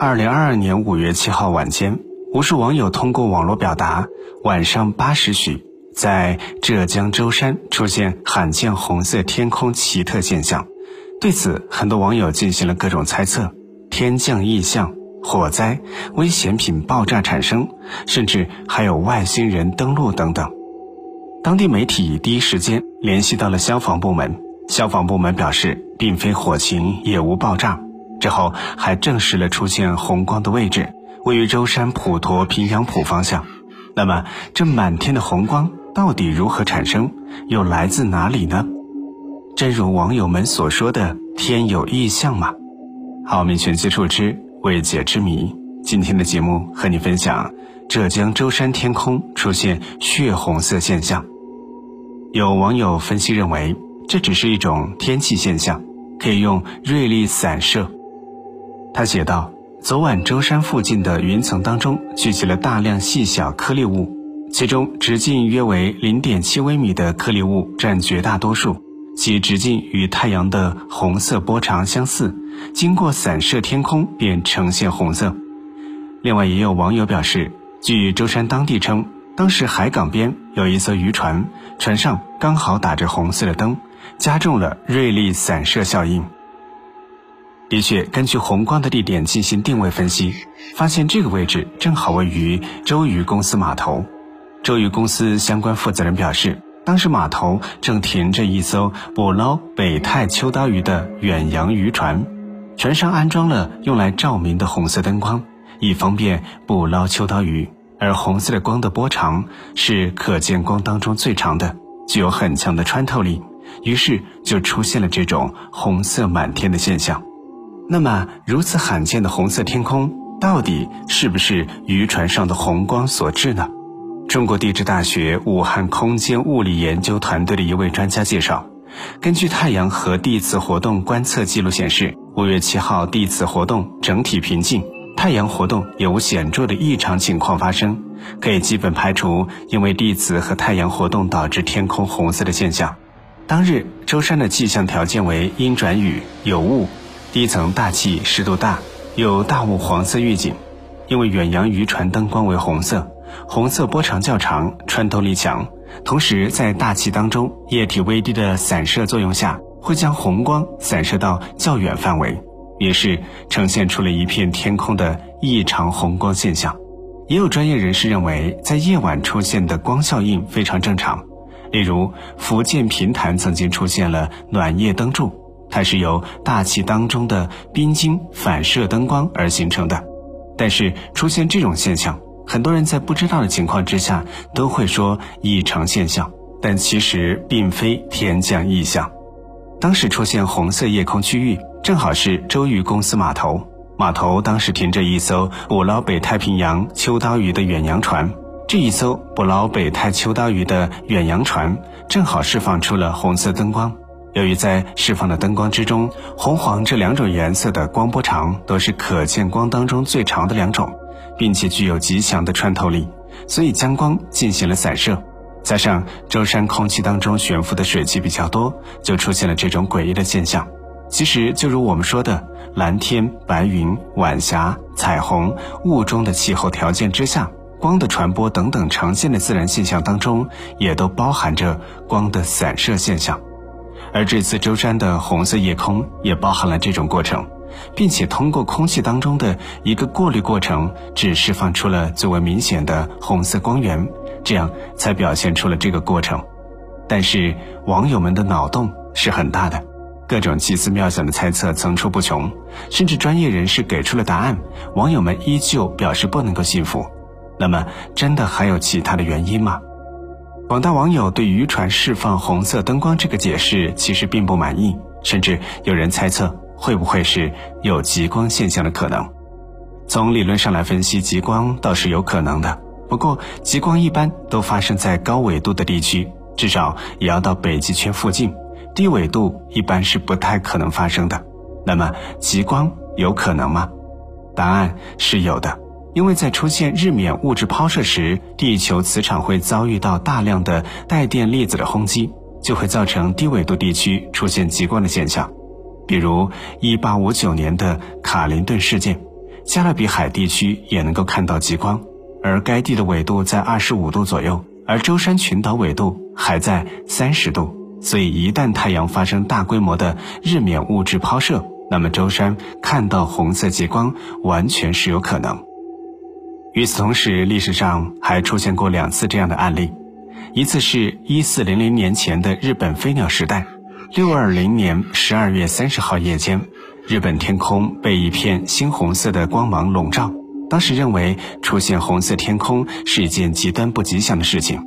二零二二年五月七号晚间，无数网友通过网络表达，晚上八时许，在浙江舟山出现罕见红色天空奇特现象。对此，很多网友进行了各种猜测：天降异象、火灾、危险品爆炸产生，甚至还有外星人登陆等等。当地媒体第一时间联系到了消防部门，消防部门表示，并非火情，也无爆炸。之后还证实了出现红光的位置位于舟山普陀平阳浦方向。那么，这满天的红光到底如何产生，又来自哪里呢？真如网友们所说的“天有异象”吗？好，我们全接触之未解之谜。今天的节目和你分享：浙江舟山天空出现血红色现象。有网友分析认为，这只是一种天气现象，可以用瑞丽散射。他写道：“昨晚舟山附近的云层当中聚集了大量细小颗粒物，其中直径约为零点七微米的颗粒物占绝大多数，其直径与太阳的红色波长相似，经过散射天空便呈现红色。”另外，也有网友表示，据舟山当地称，当时海港边有一艘渔船，船上刚好打着红色的灯，加重了锐利散射效应。的确，根据红光的地点进行定位分析，发现这个位置正好位于周渔公司码头。周渔公司相关负责人表示，当时码头正停着一艘捕捞北太秋刀鱼的远洋渔船，船上安装了用来照明的红色灯光，以方便捕捞秋刀鱼。而红色的光的波长是可见光当中最长的，具有很强的穿透力，于是就出现了这种红色满天的现象。那么，如此罕见的红色天空，到底是不是渔船上的红光所致呢？中国地质大学武汉空间物理研究团队的一位专家介绍，根据太阳和地磁活动观测记录显示，五月七号地磁活动整体平静，太阳活动也无显著的异常情况发生，可以基本排除因为地磁和太阳活动导致天空红色的现象。当日舟山的气象条件为阴转雨，有雾。低层大气湿度大，有大雾黄色预警。因为远洋渔船灯光为红色，红色波长较长，穿透力强。同时，在大气当中，液体微滴的散射作用下，会将红光散射到较远范围，于是呈现出了一片天空的异常红光现象。也有专业人士认为，在夜晚出现的光效应非常正常。例如，福建平潭曾经出现了暖夜灯柱。它是由大气当中的冰晶反射灯光而形成的，但是出现这种现象，很多人在不知道的情况之下都会说异常现象，但其实并非天降异象。当时出现红色夜空区域，正好是周渔公司码头，码头当时停着一艘捕捞北太平洋秋刀鱼的远洋船，这一艘捕捞北太秋刀鱼的远洋船正好释放出了红色灯光。由于在释放的灯光之中，红黄这两种颜色的光波长都是可见光当中最长的两种，并且具有极强的穿透力，所以将光进行了散射。加上舟山空气当中悬浮的水汽比较多，就出现了这种诡异的现象。其实就如我们说的，蓝天、白云、晚霞、彩虹、雾中的气候条件之下，光的传播等等常见的自然现象当中，也都包含着光的散射现象。而这次舟山的红色夜空也包含了这种过程，并且通过空气当中的一个过滤过程，只释放出了最为明显的红色光源，这样才表现出了这个过程。但是网友们的脑洞是很大的，各种奇思妙想的猜测层出不穷，甚至专业人士给出了答案，网友们依旧表示不能够信服。那么，真的还有其他的原因吗？广大网友对渔船释放红色灯光这个解释其实并不满意，甚至有人猜测会不会是有极光现象的可能。从理论上来分析，极光倒是有可能的。不过，极光一般都发生在高纬度的地区，至少也要到北极圈附近，低纬度一般是不太可能发生的。那么，极光有可能吗？答案是有的。因为在出现日冕物质抛射时，地球磁场会遭遇到大量的带电粒子的轰击，就会造成低纬度地区出现极光的现象。比如，一八五九年的卡林顿事件，加勒比海地区也能够看到极光，而该地的纬度在二十五度左右，而舟山群岛纬度还在三十度，所以一旦太阳发生大规模的日冕物质抛射，那么舟山看到红色极光完全是有可能。与此同时，历史上还出现过两次这样的案例，一次是一四零零年前的日本飞鸟时代，六二零年十二月三十号夜间。日本天空被一片猩红色的光芒笼罩，当时认为出现红色天空是一件极端不吉祥的事情。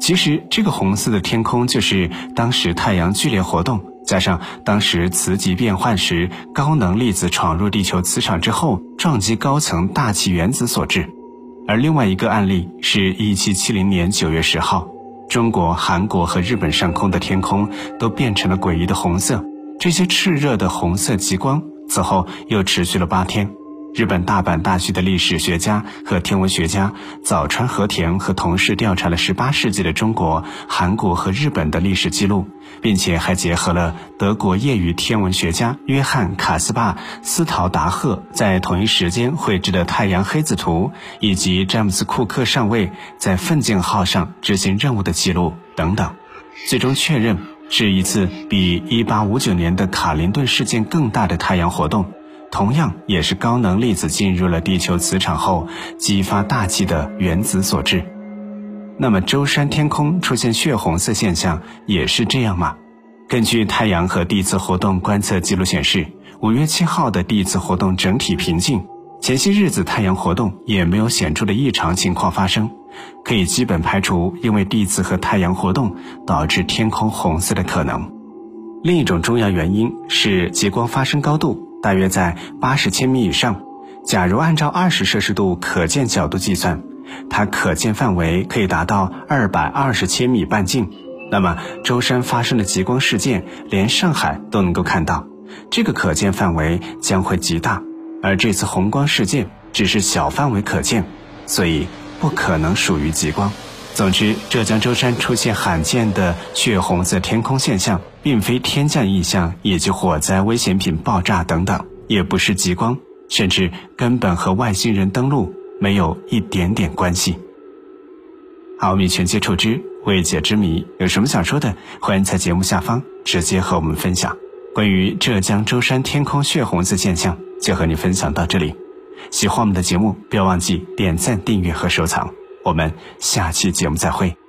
其实，这个红色的天空就是当时太阳剧烈活动，加上当时磁极变换时高能粒子闯入地球磁场之后撞击高层大气原子所致。而另外一个案例是一七七零年九月十号，中国、韩国和日本上空的天空都变成了诡异的红色。这些炽热的红色极光此后又持续了八天。日本大阪大学的历史学家和天文学家早川和田和同事调查了18世纪的中国、韩国和日本的历史记录，并且还结合了德国业余天文学家约翰·卡斯帕·斯陶达赫在同一时间绘制的太阳黑子图，以及詹姆斯·库克上尉在奋进号上执行任务的记录等等，最终确认。是一次比1859年的卡林顿事件更大的太阳活动，同样也是高能粒子进入了地球磁场后激发大气的原子所致。那么舟山天空出现血红色现象也是这样吗？根据太阳和地磁活动观测记录显示，五月七号的地磁活动整体平静，前些日子太阳活动也没有显著的异常情况发生。可以基本排除因为地磁和太阳活动导致天空红色的可能。另一种重要原因是极光发生高度大约在八十千米以上。假如按照二十摄氏度可见角度计算，它可见范围可以达到二百二十千米半径。那么舟山发生的极光事件，连上海都能够看到，这个可见范围将会极大。而这次红光事件只是小范围可见，所以。不可能属于极光。总之，浙江舟山出现罕见的血红色天空现象，并非天降异象，也就火灾、危险品爆炸等等，也不是极光，甚至根本和外星人登陆没有一点点关系。奥秘全接触之未解之谜，有什么想说的？欢迎在节目下方直接和我们分享。关于浙江舟山天空血红色现象，就和你分享到这里。喜欢我们的节目，不要忘记点赞、订阅和收藏。我们下期节目再会。